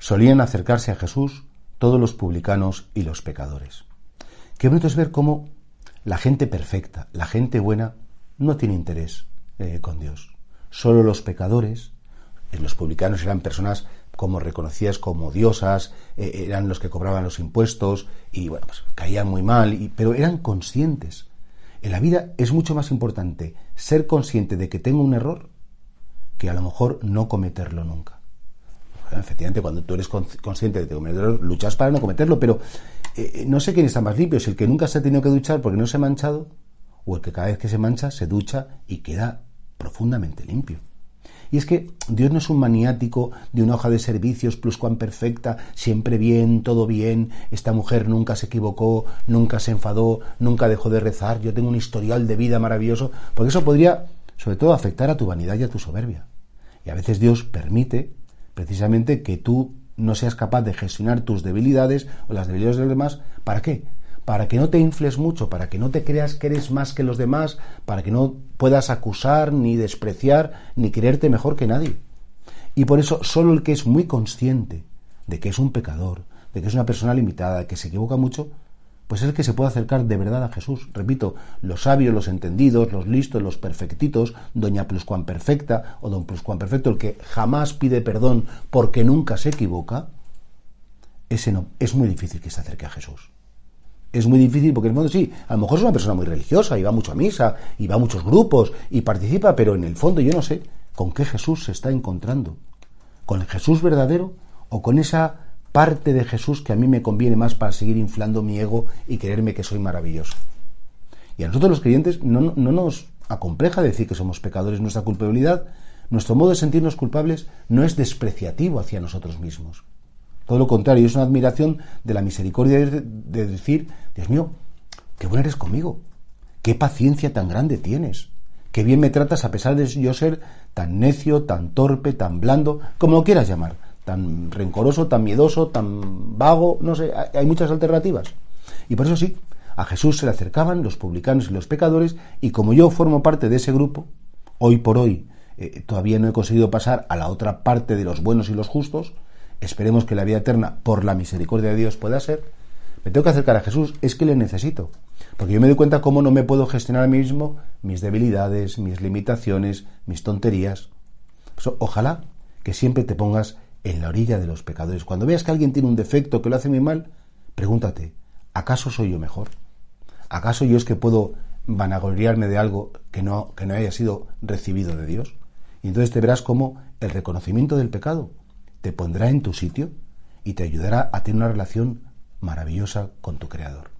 solían acercarse a Jesús todos los publicanos y los pecadores. Qué bonito es ver cómo la gente perfecta, la gente buena, no tiene interés eh, con Dios. Solo los pecadores, eh, los publicanos eran personas como reconocidas como diosas, eh, eran los que cobraban los impuestos y bueno, pues caían muy mal, y, pero eran conscientes. En la vida es mucho más importante ser consciente de que tengo un error que a lo mejor no cometerlo nunca. Efectivamente, cuando tú eres consciente de que error, luchas para no cometerlo, pero eh, no sé quién está más limpio, si el que nunca se ha tenido que duchar porque no se ha manchado, o el que cada vez que se mancha se ducha y queda profundamente limpio. Y es que Dios no es un maniático de una hoja de servicios plus cuan perfecta, siempre bien, todo bien, esta mujer nunca se equivocó, nunca se enfadó, nunca dejó de rezar, yo tengo un historial de vida maravilloso, porque eso podría, sobre todo, afectar a tu vanidad y a tu soberbia. Y a veces Dios permite precisamente que tú no seas capaz de gestionar tus debilidades o las debilidades de los demás. ¿Para qué? para que no te infles mucho, para que no te creas que eres más que los demás, para que no puedas acusar, ni despreciar, ni creerte mejor que nadie. Y por eso solo el que es muy consciente de que es un pecador, de que es una persona limitada, que se equivoca mucho, pues es que se puede acercar de verdad a Jesús. Repito, los sabios, los entendidos, los listos, los perfectitos, doña pluscuan perfecta o don pluscuan perfecto, el que jamás pide perdón porque nunca se equivoca, ese no, es muy difícil que se acerque a Jesús es muy difícil porque en el fondo sí, a lo mejor es una persona muy religiosa y va mucho a misa y va a muchos grupos y participa, pero en el fondo yo no sé con qué Jesús se está encontrando. ¿Con el Jesús verdadero o con esa parte de Jesús que a mí me conviene más para seguir inflando mi ego y creerme que soy maravilloso? Y a nosotros los creyentes no, no nos acompleja decir que somos pecadores. Nuestra culpabilidad, nuestro modo de sentirnos culpables no es despreciativo hacia nosotros mismos. Todo lo contrario, es una admiración de la misericordia de, decir, Dios mío, qué bueno eres conmigo, qué paciencia tan grande tienes, qué bien me tratas a pesar de yo ser tan necio, tan torpe, tan blando, como lo quieras llamar, tan rencoroso, tan miedoso, tan vago, no sé, hay muchas alternativas. Y por eso sí, a Jesús se le acercaban los publicanos y los pecadores, y como yo formo parte de ese grupo, hoy por hoy eh, todavía no he conseguido pasar a la otra parte de los buenos y los justos, esperemos que la vida eterna, por la misericordia de Dios, pueda ser, me tengo que acercar a Jesús, es que le necesito. Porque yo me doy cuenta cómo no me puedo gestionar a mí mismo mis debilidades, mis limitaciones, mis tonterías. ojalá que siempre te pongas en la orilla de los pecadores. Cuando veas que alguien tiene un defecto que lo hace muy mal, pregúntate, ¿acaso soy yo mejor? ¿Acaso yo es que puedo vanagloriarme de algo que no, que no haya sido recibido de Dios? Y entonces te verás como el reconocimiento del pecado te pondrá en tu sitio y te ayudará a tener una relación maravillosa con tu Creador.